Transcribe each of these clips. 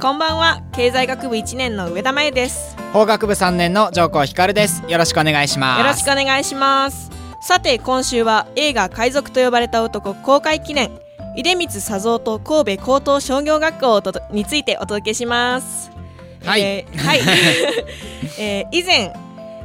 こんばんは。経済学部1年の上田真由です。法学部3年の上皇光です。よろしくお願いします。よろしくお願いします。さて今週は映画海賊と呼ばれた男公開記念。出光佐三と神戸高等商業学校についてお届けします。はい、えー、はい、えー、以前、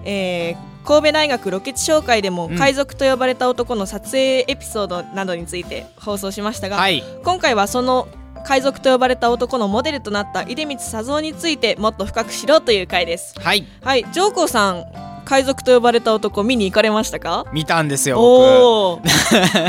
えー、神戸大学ロケ地紹介でも海賊と呼ばれた男の撮影エピソードなどについて放送しましたが、はい、今回はその海賊と呼ばれた男のモデルとなった出光佐三についてもっと深く知ろうという回です。はい。はい。上皇さん海賊と呼ばれた男見に行かれましたか？見たんですよお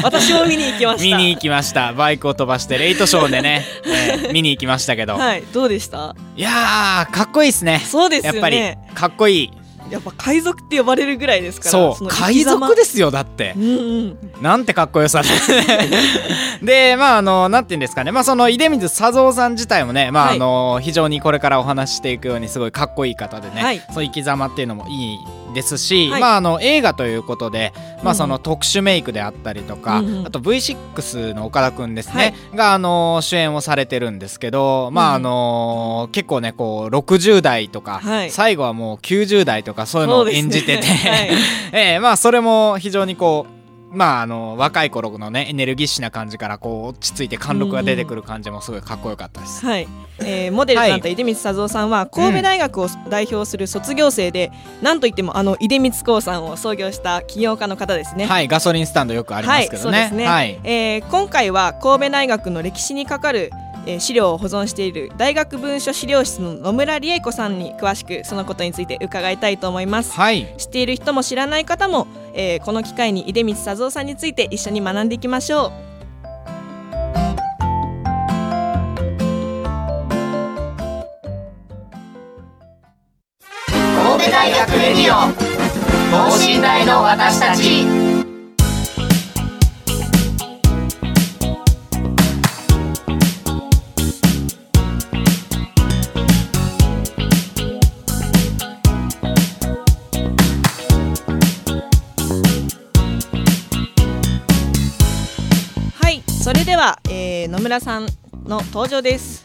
私も見に行きました。見に行きました。バイクを飛ばしてレイトショーでね、えー、見に行きましたけど。はい。どうでした？いやかっこいいですね。そうですよね。やっぱりかっこいいやっぱ海賊って呼ばれるぐらいですからそう海賊ですよだって、うんうん、なんてかっこよさ でまああのなんていうんですかね。まあその出光佐三さん自体もねまあ、はい、あの非常にこれからお話していくようにすごいかっこいい方でね、はい、そう生き様っていうのもいいですし、はい、まああの映画ということで、まあその特殊メイクであったりとか、うんあと V6 の岡田君ですね、はい、があの主演をされてるんですけど、まああの結構ねこう60代とか、はい、最後はもう90代とかそういうのを演じてて、ね えー、まあそれも非常にこうまああの若い頃のねエネルギッシュな感じからこう落ち着いて貫禄が出てくる感じもすごいかっこよかったです。はい、えー、モデルとなった出光佐三さんは神戸大学を代表する卒業生で、うん、なんといってもあの出光興産を創業した起業家の方ですね。はいガソリンスタンドよくありますけどね。はい。はい、えー、今回は神戸大学の歴史にかかるえー、資料を保存している大学文書資料室の野村理恵子さんに詳しくそのことについて伺いたいと思います、はい、知っている人も知らない方も、えー、この機会に出光佐三さんについて一緒に学んでいきましょう。神戸大学レディオ等身大の私たち村さんの登場です。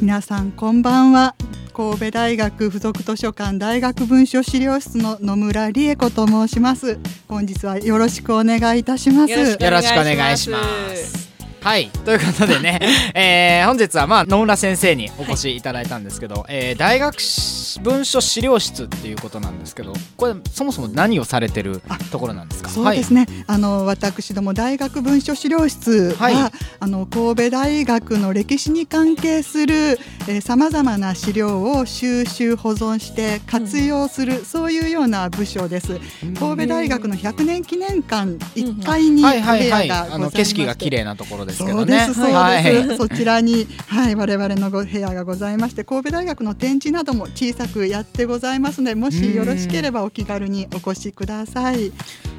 皆さんこんばんは。神戸大学附属図書館大学文書資料室の野村理恵子と申します。本日はよろしくお願いいたします。よろしくお願いしますはい。ということでね、えー、本日はまあ野村先生にお越しいただいたんですけど、はい、えー、大学文書資料室っていうことなんですけどこれそもそも何をされてるところなんですか？そうですね、はい、あの私ども大学文書資料室は、はい、あの神戸大学の歴史に関係するさまざまな資料を収集保存して活用する、うん、そういうような部署です、うん、神戸大学の100年記念館1階に部屋景色が綺麗なところですけどね。そうですそうです、はい、そちらにはい我々のご部屋がございまして神戸大学の展示なども小さくやってございますのでもしよろしければお気軽にお越しください。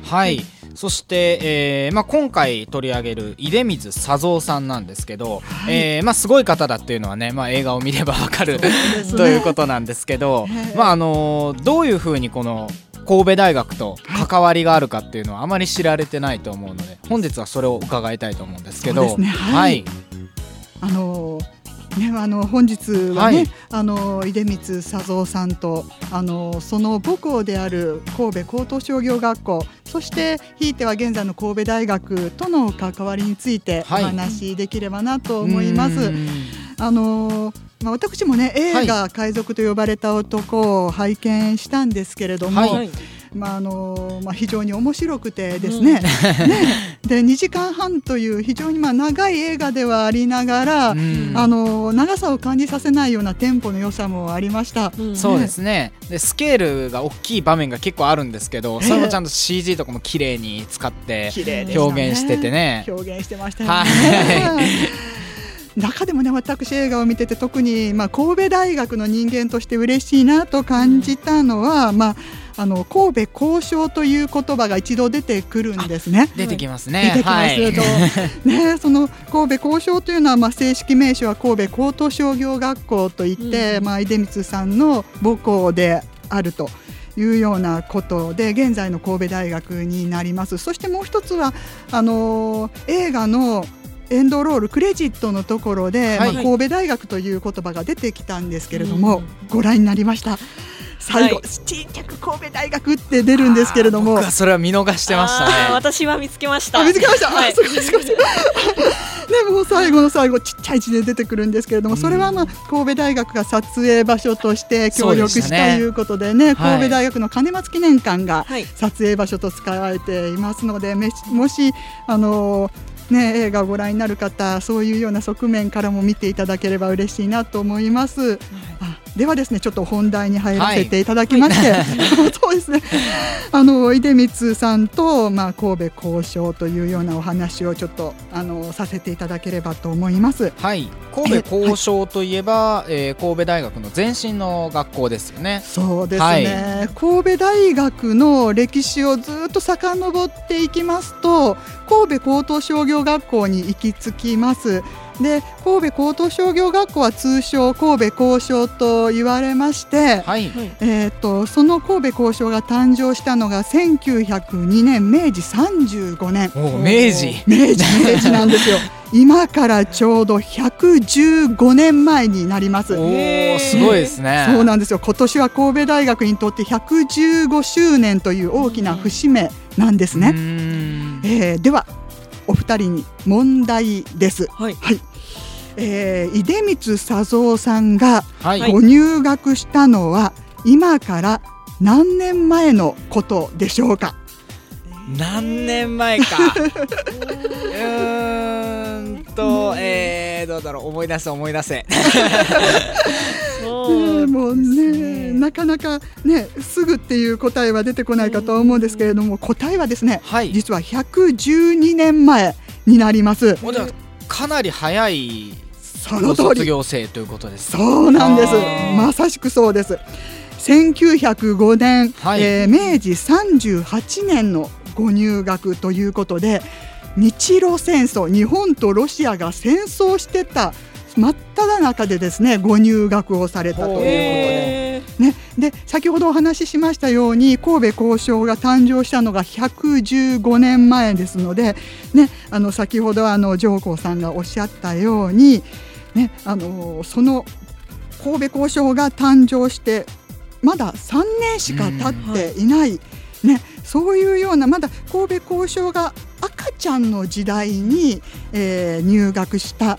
はい。そして、えーまあ、今回取り上げる出光佐三さんなんですけど、はい、えー、まあ、すごい方だっていうのはね、まあ、映画を見ればわかる、ね、ということなんですけど、まああのどういうふうにこの神戸大学と関わりがあるかっていうのはあまり知られてないと思うので本日はそれを伺いたいと思うんですけど。ね、はい、はい、あのーね、あの本日はね、はい、あの出光佐三さんとあのその母校である神戸高等商業学校そしてひいては現在の神戸大学との関わりについてお話しできればなと思います。はい、あのまあ、私もね映画「海賊と呼ばれた男」を拝見したんですけれども、はい。まああのまあ、非常に面白くてですね,、ね。で2時間半という非常にまあ長い映画ではありながら、あの長さを感じさせないようなテンポの良さもありました、そうですね。でスケールが大きい場面が結構あるんですけど、それもちゃんと CG とかも綺麗に使って表現しててね。表現してましたよね。はい中でもね私映画を見てて特に、まあ、神戸大学の人間として嬉しいなと感じたのは、うん、まああの神戸交渉という言葉が一度出てくるんですね。出てきますね。出てきますはい、ね その神戸交渉というのはまあ正式名称は神戸高等商業学校といって、うん、まあ出光さんの母校であると。いうようなことで現在の神戸大学になりますそしてもう一つはあの映画のエンドロールクレジットのところで、はい、まあ、神戸大学という言葉が出てきたんですけれども、ご覧になりました。最後、はい、ちっちゃく神戸大学って出るんですけれども。それは見逃してましたね。私は見つけました。見つけました、はい、すごいすごいでも最後の最後ちっちゃい字で出てくるんですけれども、それはまあ神戸大学が撮影場所として協力したということでね、ね、神戸大学の金松記念館が撮影場所と使われていますので、もしあのね、映画をご覧になる方そういうような側面からも見ていただければ嬉しいなと思います。ではですねちょっと本題に入らせていただきまして、はい、そうですねあの出光さんと、まあ、神戸交渉というようなお話をちょっとあのさせていただければと思います。はい神戸交渉といえば、ええー、神戸大学の前身の学校ですよね。そうですね、はい、神戸大学の歴史をずっと遡っていきますと神戸高等商業学校に行き着きます。で神戸高等商業学校は通称神戸交渉と言われまして、はい、えーと、その神戸交渉が誕生したのが1902年明治35年明治明治明治なんですよ 今からちょうど115年前になります。おすごいですね。そうなんですよ。今年は神戸大学にとって115周年という大きな節目なんですね。えー、ではお二人に問題です。はい、はいえー、出光佐三さんがご入学したのは今から何年前のことでしょうか？何年前か。うんと、えー、どうだろう。思い出せ思い出せ。そうもうね。なかなかねすぐっていう答えは出てこないかと思うんですけれども答えはですね、はい、実は112年前になります。かなり早いその通り。卒業生ということです。そうなんです。まさしくそうです。1905年、はい、えー、明治38年のご入学ということで日露戦争日本とロシアが戦争してた真っ只中でですねご入学をされたということで,、ね、で先ほどお話ししましたように神戸交渉が誕生したのが115年前ですので、ね、あの先ほどあの上皇さんがおっしゃったように、ね、あのその神戸交渉が誕生してまだ3年しか経ってい。ない、ね、そういうようなまだ神戸交渉が赤ちゃんの時代に、えー、入学した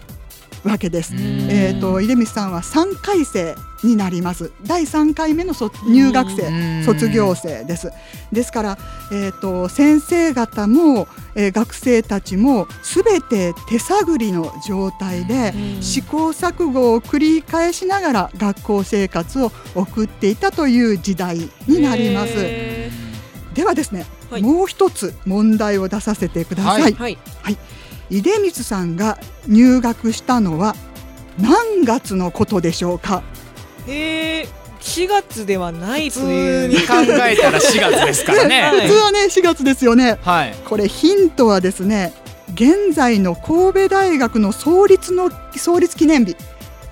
わけです。えーと、出光さんは3回生になります。第3回目の入学生卒業生です。ですから、えーと、先生方も、えー、学生たちもすべて手探りの状態で試行錯誤を繰り返しながら学校生活を送っていたという時代になります。ではですね、はい、もう一つ問題を出させてください。はい、はい。はい出光さんが入学したのは何月のことでしょうか？えー、4月ではないという。普通に考えたら4月ですからね。普通はね4月ですよね、はい、これヒントはですね現在の神戸大学の創立の創立記念日。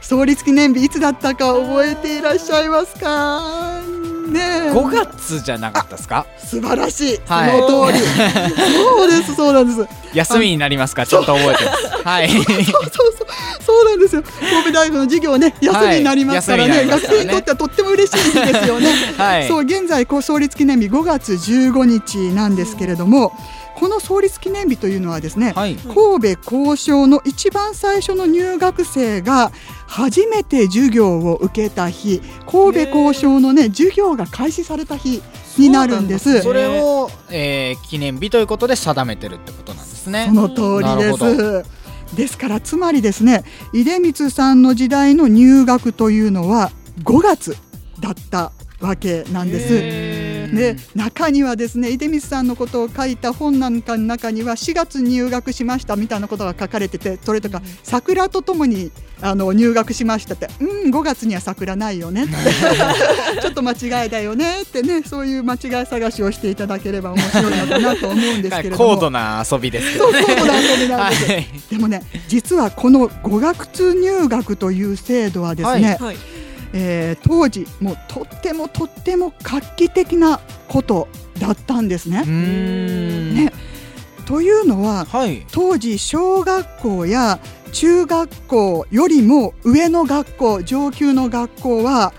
創立記念日いつだったか覚えていらっしゃいますか？ね5月じゃなかったですか？素晴らしい、はい、その通り。そうですそうなんです。休みになりますか？ちょっと覚えてますはい。そうそうそうそうなんですよ。神戸大学の授業ね休みになりますからね。はい、学生にとってはとっても嬉しいですよね、はい、そう現在創立記念日5月15日なんですけれども、この創立記念日というのはですね、はい、神戸交渉の一番最初の入学生が初めて授業を受けた日神戸交渉のね授業が開始された日になるんです。それを、えー、記念日ということで定めてるってことなんですね。その通りです。ですからつまりですね出光さんの時代の入学というのは5月だったわけなんです。で中にはですね出光さんのことを書いた本なんかの中には4月入学しましたみたいなことが書かれててそれとか桜とともにあの入学しましたってうん5月には桜ないよねって。ちょっと間違いだよねってねそういう間違い探しをしていただければ面白いのかなと思うんですけれども。高度な遊びですけど、ね、そう高度な遊びなんです、はい、でもね実はこの語学入学という制度はですね、はい。はいえー、当時もうとってもとっても画期的なことだったんですね。ねというのは、はい、当時小学校や中学校よりも上の学校上級の学校は、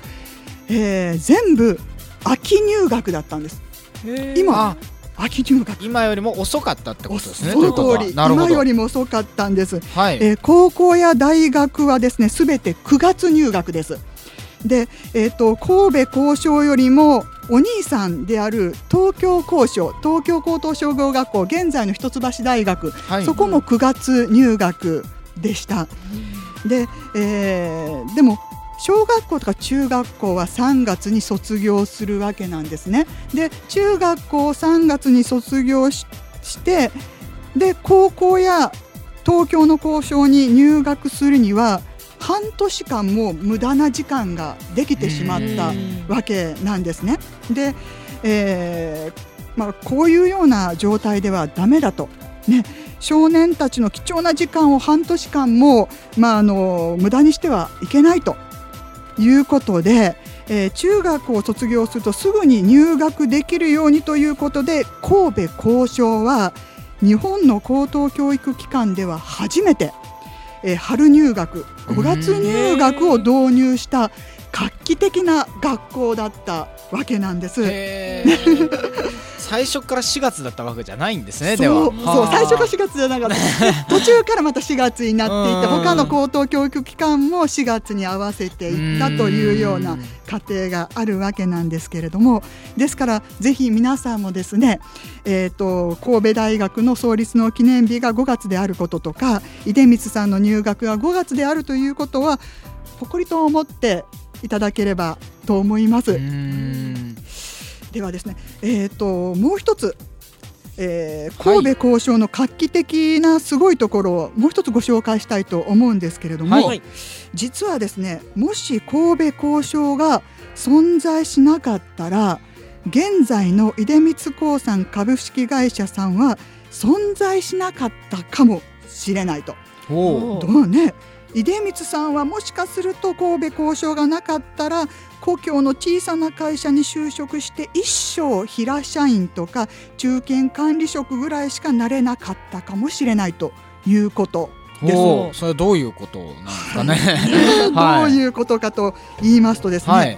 えー、全部秋入学だったんです。今秋入学今よりも遅かったってことですね。その通り今よりも遅かったんです。はい、えー、高校や大学はですねすべて9月入学です。で、えーと、神戸交渉よりもお兄さんである東京交渉東京高等商業学校現在の一橋大学、はい、そこも9月入学でした。で,、えー、でも小学校とか中学校は3月に卒業するわけなんですね。で中学校を3月に卒業してで高校や東京の交渉に入学するには半年間も無駄な時間ができてしまったわけなんですね。で、えーまあ、こういうような状態ではだめだと。ね、少年たちの貴重な時間を半年間も、まあ、あの無駄にしてはいけないということで、えー、中学を卒業するとすぐに入学できるようにということで神戸交渉は日本の高等教育機関では初めてえー、春入学5月入学を導入した画期的な学校だったわけなんです。最初から4月だったわけじゃないんですねそうそう最初から4月じゃなかった。途中からまた4月になっていて他の高等教育機関も4月に合わせていったというような過程があるわけなんですけれどもですからぜひ皆さんもですね、えーと、神戸大学の創立の記念日が5月であることとか出光さんの入学が5月であるということは誇りと思っていただければと思います。ではですね、えーと、もう一つ、えー、神戸交渉の画期的なすごいところをもう一つご紹介したいと思うんですけれども、はい、実はですねもし神戸交渉が存在しなかったら現在の出光興産株式会社さんは存在しなかったかもしれないと。どうね出光さんはもしかすると神戸交渉がなかったら故郷の小さな会社に就職して一生平社員とか中堅管理職ぐらいしかなれなかったかもしれないということです。それはどういうことなんですかね。どういうことかと言いますとですね、はい、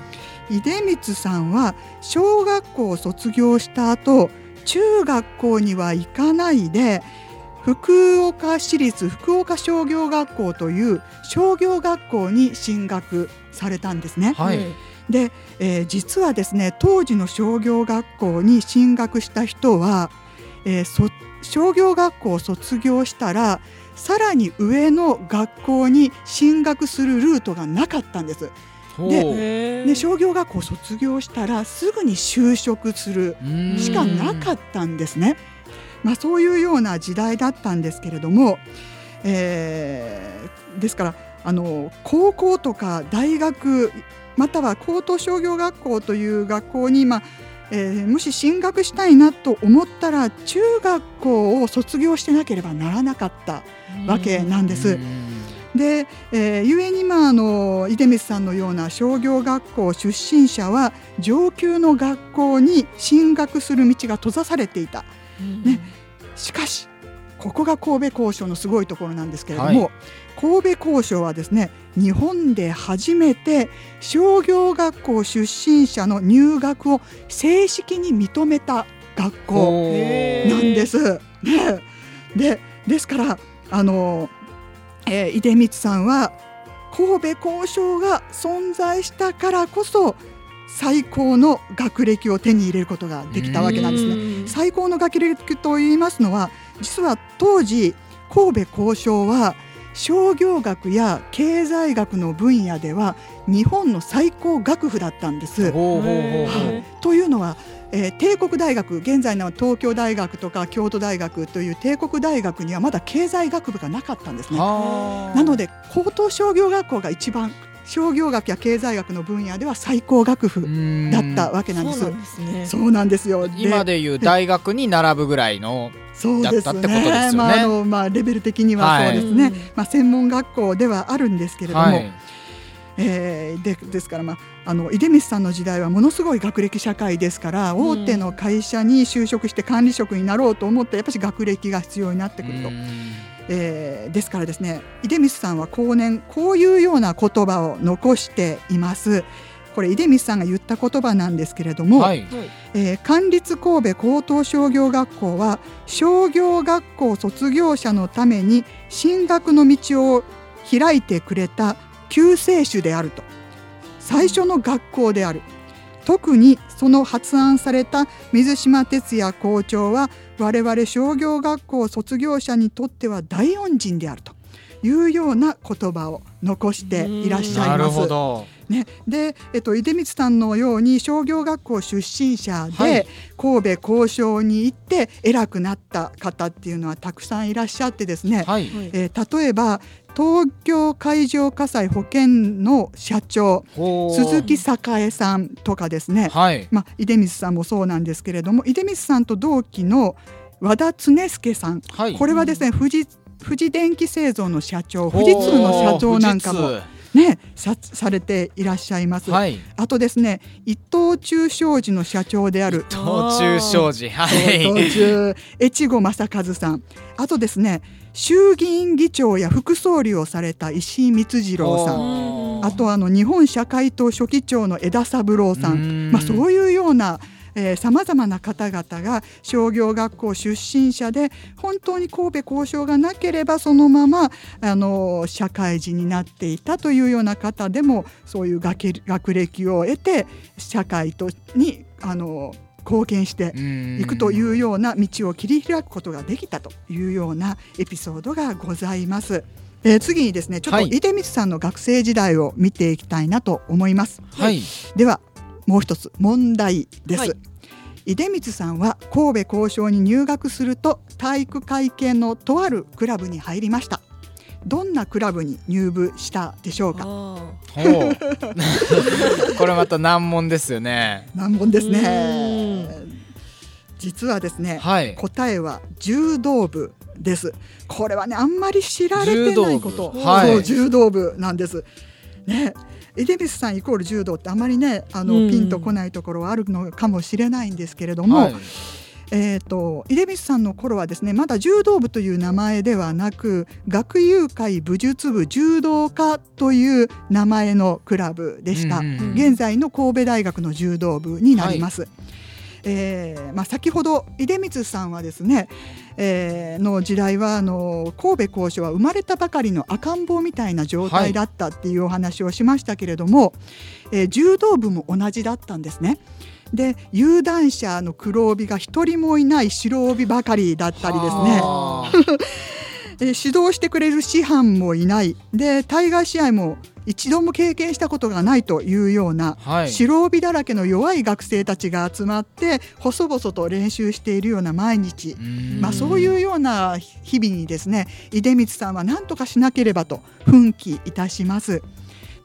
出光さんは小学校を卒業した後中学校には行かないで福岡市立福岡商業学校という商業学校に進学されたんですね。はい、で、えー、実はですね当時の商業学校に進学した人は、えー、商業学校を卒業したらさらに上の学校に進学するルートがなかったんです。でで商業学校を卒業したらすぐに就職するしかなかったんですね。まあ、そういうような時代だったんですけれども、えー、ですからあの高校とか大学または高等商業学校という学校に、まあえー、もし進学したいなと思ったら中学校を卒業してなければならなかったわけなんです。で、えー、ゆに、まあ、あの出光さんのような商業学校出身者は上級の学校に進学する道が閉ざされていた。ね、しかしここが神戸交渉のすごいところなんですけれども、はい、神戸交渉はですね日本で初めて商業学校出身者の入学を正式に認めた学校なんです。ね、でですからあの、えー、出光さんは神戸交渉が存在したからこそ最高の学歴を手に入れることができたわけなんですね。最高の学歴と言いますのは実は当時神戸交渉は商業学や経済学の分野では日本の最高学府だったんです。というのは、えー、帝国大学現在の東京大学とか京都大学という帝国大学にはまだ経済学部がなかったんですね。なので高等商業学校が一番商業学や経済学の分野では最高学府だったわけなんです。そうなんですね。そうなんですよ。今でいう大学に並ぶぐらいのそうですね。ねまああのまあレベル的にはそうですね。はい、まあ専門学校ではあるんですけれども。はいえー、でですから、まあ、あの出光さんの時代はものすごい学歴社会ですから大手の会社に就職して管理職になろうと思ってやっぱり学歴が必要になってくると。えー、ですからですね出光さんは後年こういうような言葉を残しています。これ出光さんが言った言葉なんですけれども、はい、えー、管立神戸高等商業学校は商業学校卒業者のために進学の道を開いてくれた救世主であると。最初の学校である。特にその発案された水島哲也校長は我々商業学校卒業者にとっては大恩人であるというような言葉を残していらっしゃいます。ね、で、えっと、出光さんのように商業学校出身者で神戸交渉に行って偉くなった方っていうのはたくさんい。らっしゃってですね、はい、えー、例えば東京海上火災保険の社長鈴木栄さんとかですね、はい、まあ、出光さんもそうなんですけれども出光さんと同期の和田恒介さん、はい、これはですね富士富士電機製造の社長富士通の社長なんかも。ね、さされていらっしゃいます、はい、あとですね伊藤忠商事の社長である。伊藤忠商事。はい。伊藤忠越後正和さん。あとですね衆議院議長や副総理をされた石井光次郎さん。あとあの日本社会党書記長の枝三郎さん。まあ、そういうようなさまざまな方々が商業学校出身者で本当に神戸交渉がなければそのままあの社会人になっていたというような方でもそういう学学歴を得て社会とにあの貢献していくというような道を切り開くことができたというようなエピソードがございます。えー、次にですねちょっと出光さんの学生時代を見ていきたいなと思います。はい、ではもう一つ問題です。はい、出光さんは神戸交渉に入学すると体育会系のとあるクラブに入りました。どんなクラブに入部したでしょうか？これまた難問ですよね。難問ですね。実はですね、はい、答えは柔道部です。これはねあんまり知られてないこと、はい、そう柔道部なんです。ね、エデビスさんイコール柔道ってあまりねあの、ピンとこないところはあるのかもしれないんですけれども、はい、えーと、出光さんの頃はですねまだ柔道部という名前ではなく学友会武術部柔道科という名前のクラブでした、うんうん、現在の神戸大学の柔道部になります。はいえーまあ、先ほど出光さんはですね、えー、の時代はあの神戸高所は生まれたばかりの赤ん坊みたいな状態だったっていうお話をしましたけれども、はい、えー、柔道部も同じだったんですね。で有段者の黒帯が一人もいない白帯ばかりだったりですね。指導してくれる師範もいない。で対外試合も一度も経験したことがないというような、はい、白帯だらけの弱い学生たちが集まって細々と練習しているような毎日、まあ、そういうような日々にですね出光さんは何とかしなければと奮起いたします。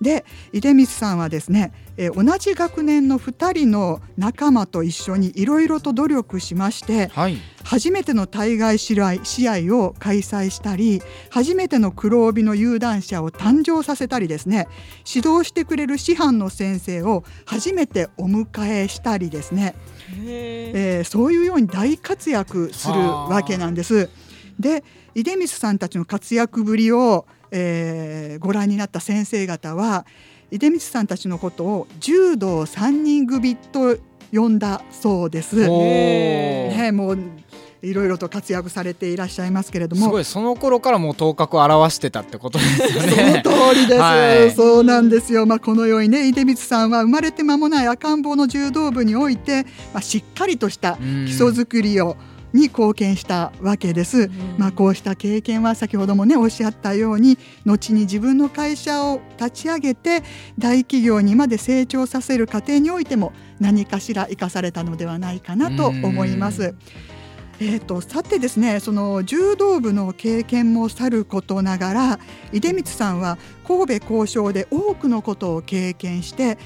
で出光さんはですね、えー、同じ学年の2人の仲間と一緒にいろいろと努力しまして、はい、初めての対外試合試合を開催したり初めての黒帯の有段者を誕生させたりですね指導してくれる師範の先生を初めてお迎えしたりですね、えー、そういうように大活躍するわけなんです。で出光さんたちの活躍ぶりを、えー、ご覧になった先生方は出光さんたちのことを柔道三人組と呼んだそうです。ね、もういろいろと活躍されていらっしゃいますけれども。すごいその頃からもう頭角を表してたってことですよね。その通りです、はい、そうなんですよ。まあこのようにね出光さんは生まれて間もない赤ん坊の柔道部において、まあ、しっかりとした基礎作りを、に貢献したわけです、うん、まあ、こうした経験は先ほどもねおっしゃったように後に自分の会社を立ち上げて大企業にまで成長させる過程においても何かしら生かされたのではないかなと思います。うんえーと、さてですねその柔道部の経験もさることながら出光さんは神戸交渉で多くのことを経験して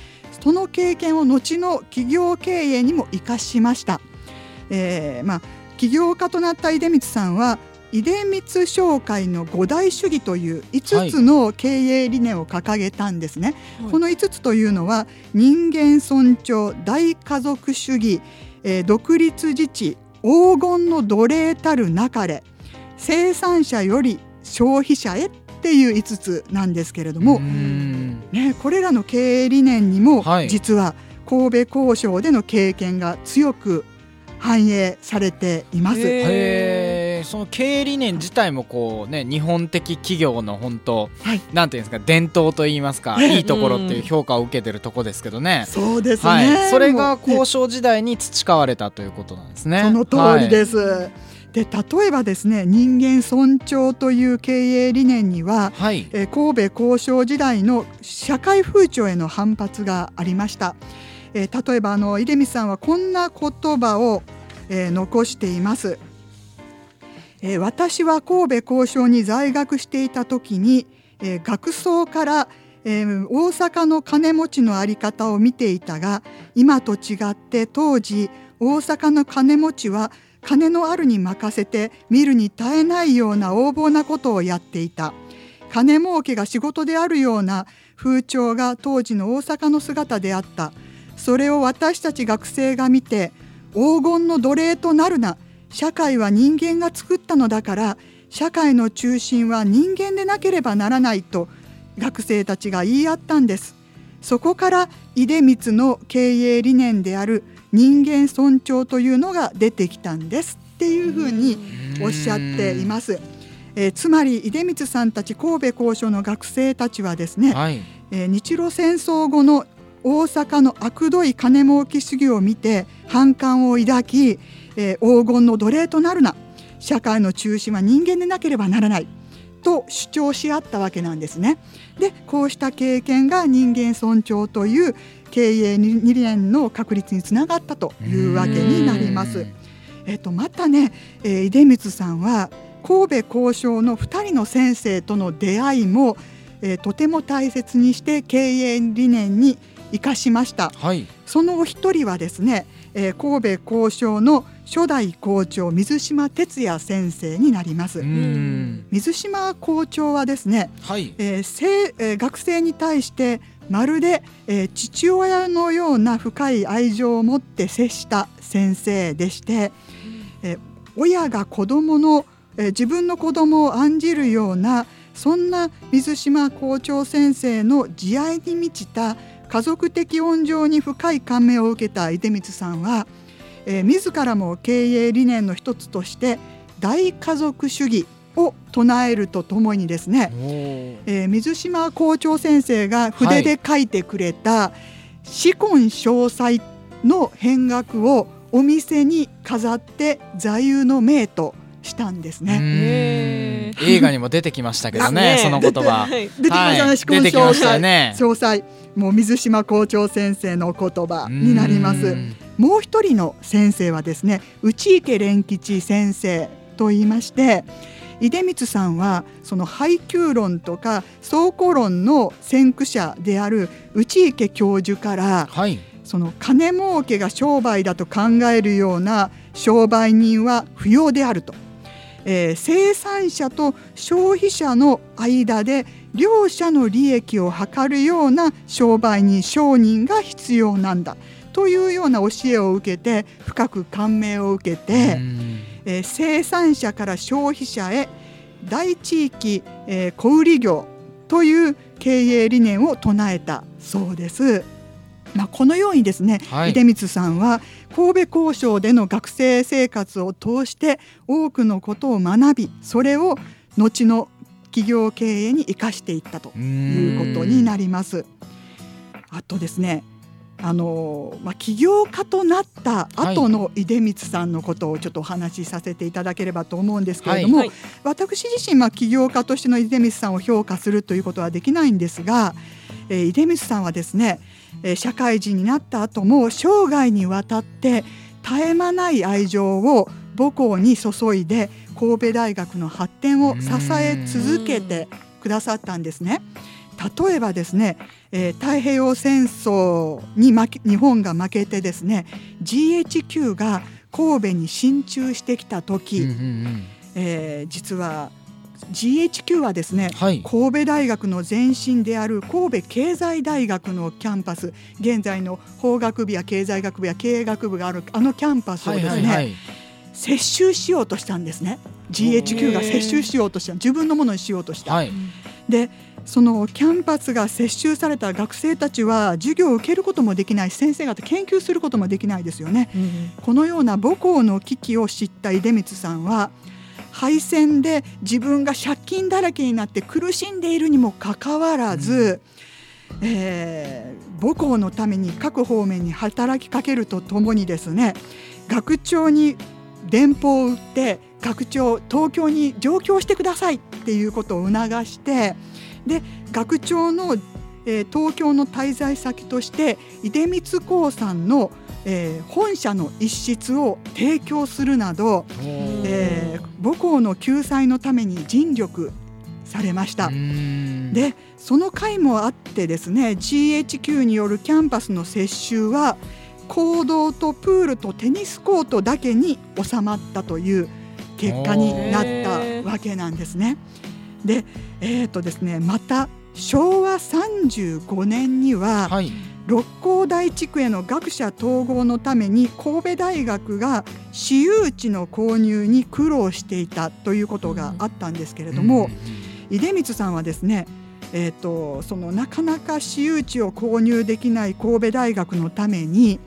その経験を後の企業経営にも生かしました。えーまあ、起業家となった出光さんは出光商会の五大主義という5つの経営理念を掲げたんですね。はい、この5つというのは人間尊重大家族主義、えー、独立自治黄金の奴隷たるなかれ生産者より消費者へっていう5つなんですけれども、ね、これらの経営理念にも実は神戸交渉での経験が強く反映されています。その経営理念自体もこうね日本的企業の本当、はい、なんていうんですか伝統といいますか、いいところっていう評価を受けてるとこですけどね。そうですね、はい、それが交渉時代に培われたということなんですね。その通りです。はいで例えばですね人間尊重という経営理念には、はい、え神戸交渉時代の社会風潮への反発がありました。えー、例えばあの出光さんはこんな言葉を、えー、残しています、えー、私は神戸交渉に在学していた時に、えー、学僧から、えー、大阪の金持ちの在り方を見ていたが今と違って当時大阪の金持ちは金のあるに任せて見るに耐えないような横暴なことをやっていた。金儲けが仕事であるような風潮が当時の大阪の姿であった。それを私たち学生が見て黄金の奴隷となるな。社会は人間が作ったのだから社会の中心は人間でなければならないと学生たちが言い合ったんです。そこから出光の経営理念である人間尊重というのが出てきたんです。っていうふうにおっしゃっています。えー、つまり出光さんたち神戸交渉の学生たちはですね、はい、えー、日露戦争後の大阪の悪どい金儲け主義を見て反感を抱き、えー、黄金の奴隷となるな社会の中心は人間でなければならないと主張し合ったわけなんですね。でこうした経験が人間尊重という経営理念の確立につながったというわけになります。えっと、またね、えー、出光さんは神戸交渉の2人の先生との出会いも、えー、とても大切にして経営理念に生かしました、はい、そのお一人はですね、えー、神戸交渉の初代校長水島哲也先生になります。水島校長はですね、はい。えーえー、学生に対してまるで、えー、父親のような深い愛情を持って接した先生でして、えー、親が子供の、えー、自分の子供を案じるようなそんな水島校長先生の慈愛に満ちた家族的温情に深い感銘を受けた出光さんは、えー、自らも経営理念の一つとして大家族主義を唱えるとともにですね、えー、水島校長先生が筆で書いてくれた「紫根詳細」の変額をお店に飾って座右の銘としたんですね。映画にも出てきましたけどね、その言葉。出てきましたね、出てきましたね。詳細、もう水島校長先生の言葉になります。もう一人の先生はですね、内池蓮吉先生と言いまして。出光さんはその配給論とか倉庫論の先駆者である内池教授から、はい、その金儲けが商売だと考えるような商売人は不要であるとえー、生産者と消費者の間で両者の利益を図るような商売人商人が必要なんだというような教えを受けて深く感銘を受けて、えー、生産者から消費者へ大地域、えー、小売業という経営理念を唱えたそうです。まあ、このようにですね、はい、出光さんは神戸交渉での学生生活を通して多くのことを学びそれを後の企業経営に生かしていったということになります。あとですねあのまあ、起業家となった後の出光さんのことをちょっとお話しさせていただければと思うんですけれども、はい。はい、私自身、まあ、起業家としての出光さんを評価するということはできないんですが、えー、出光さんはですね、えー、社会人になった後も生涯にわたって絶え間ない愛情を母校に注いで神戸大学の発展を支え続けてくださったんですね。例えばですね、えー、太平洋戦争に負け日本が負けてですね GHQ が神戸に進駐してきた時、うんうんうん、えー、実は GHQ はですね、はい、神戸大学の前身である神戸経済大学のキャンパス現在の法学部や経済学部や経営学部があるあのキャンパスをですね、はいはいはい、接収しようとしたんですね。GHQ が接収しようとした。自分のものにしようとした。はい、でそのキャンパスが接収された学生たちは授業を受けることもできない先生方研究することもできないですよね、うん、このような母校の危機を知った出光さんは敗戦で自分が借金だらけになって苦しんでいるにもかかわらず、うん、えー、母校のために各方面に働きかけるとともにですね学長に電報を打って学長東京に上京してくださいっていうことを促してで学長の、えー、東京の滞在先として出光興産の、えー、本社の一室を提供するなど、えー、母校の救済のために尽力されました。でその回もあってですね GHQ によるキャンパスの接収は行動とプールとテニスコートだけに収まったという結果になったわけなんですね。で,、えーとですね、また昭和35年には、はい、六甲台地区への学者統合のために神戸大学が私有地の購入に苦労していたということがあったんですけれども、うん、出光さんはですねえーと、そのなかなか私有地を購入できない神戸大学のために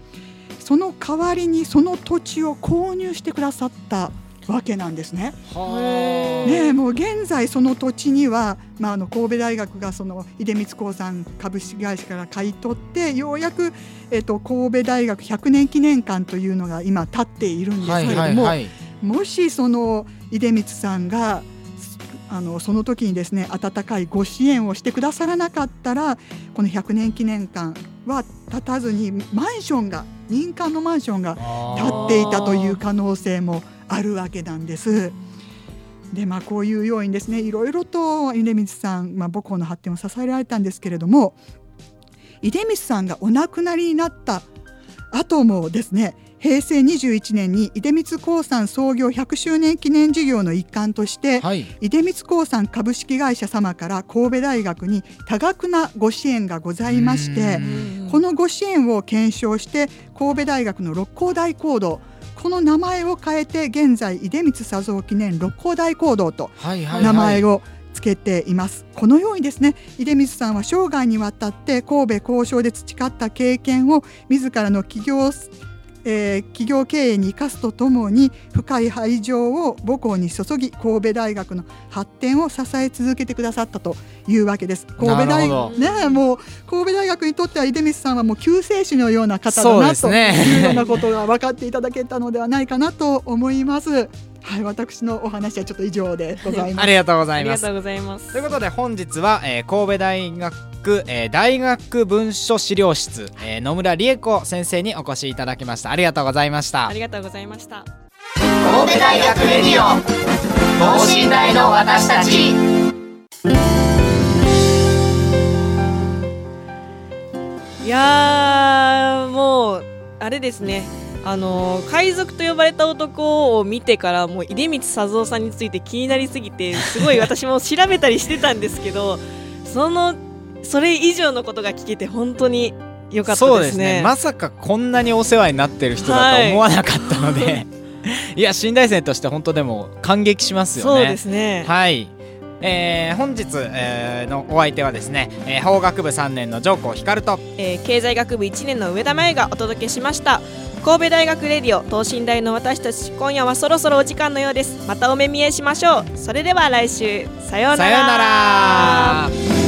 その代わりにその土地を購入してくださったわけなんですね。ねもう現在その土地には、まあ、あの神戸大学がその出光興産株式会社から買い取ってようやく、えっと、神戸大学100年記念館というのが今立っているんですけれども、もしその出光さんがあのその時にですね温かいご支援をしてくださらなかったらこの100年記念館は建たずにマンションが民間のマンションが建っていたという可能性もあるわけなんです。でまあ、こういう要因ですね。いろいろと出光さん、まあ、母校の発展を支えられたんですけれども出光さんがお亡くなりになった後もですね平成21年に出光興産創業100周年記念事業の一環として、はい、出光興産株式会社様から神戸大学に多額なご支援がございましてこのご支援を検証して神戸大学の六甲大講堂この名前を変えて現在出光佐蔵記念六甲大講堂と名前をつけています、このようにですね出光さんは生涯にわたって神戸交渉で培った経験を自らの企業えー、企業経営に生かすとともに深い愛情を母校に注ぎ神戸大学の発展を支え続けてくださったというわけです。神戸大ねもう神戸大学にとっては出光さんはもう救世主のような方だなというようなことが分かっていただけたのではないかなと思います。はい、私のお話はちょっと以上でございます。ありがとうございます。ありがとうございます。ということで本日は、えー、神戸大学、えー、大学文書資料室、えー、野村理恵子先生にお越しいただきました。ありがとうございました。ありがとうございました。神戸大学レディオ等身大の私たち。いやもうあれですね。あの海賊と呼ばれた男を見てからもう出光佐三さんについて気になりすぎてすごい私も調べたりしてたんですけど そのそれ以上のことが聞けて本当に良かったですね、ね、まさかこんなにお世話になってる人だと思わなかったので、はい、いや新大生として本当でも感激しますよね。そうですね。はい。えー、本日、えー、のお相手はですね、えー、法学部3年の上皇光と、えー、経済学部1年の上田真由がお届けしました。神戸大学レディオ等身大の私たち今夜はそろそろお時間のようです。またお目見えしましょう。それでは来週。さようなら。さようなら